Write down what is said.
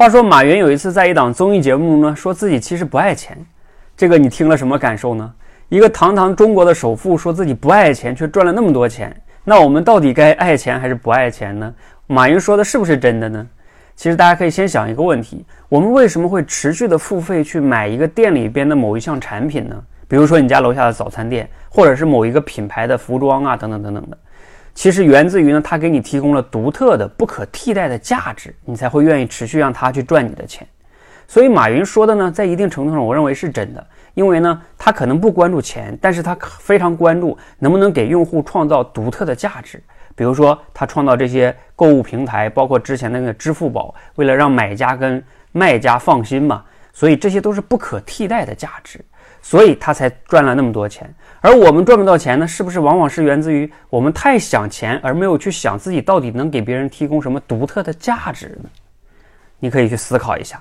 话说马云有一次在一档综艺节目中呢，说自己其实不爱钱，这个你听了什么感受呢？一个堂堂中国的首富说自己不爱钱，却赚了那么多钱，那我们到底该爱钱还是不爱钱呢？马云说的是不是真的呢？其实大家可以先想一个问题：我们为什么会持续的付费去买一个店里边的某一项产品呢？比如说你家楼下的早餐店，或者是某一个品牌的服装啊，等等等等的。其实源自于呢，它给你提供了独特的、不可替代的价值，你才会愿意持续让它去赚你的钱。所以马云说的呢，在一定程度上，我认为是真的。因为呢，他可能不关注钱，但是他非常关注能不能给用户创造独特的价值。比如说，他创造这些购物平台，包括之前的那个支付宝，为了让买家跟卖家放心嘛，所以这些都是不可替代的价值，所以他才赚了那么多钱。而我们赚不到钱呢，是不是往往是源自于我们太想钱，而没有去想自己到底能给别人提供什么独特的价值呢？你可以去思考一下。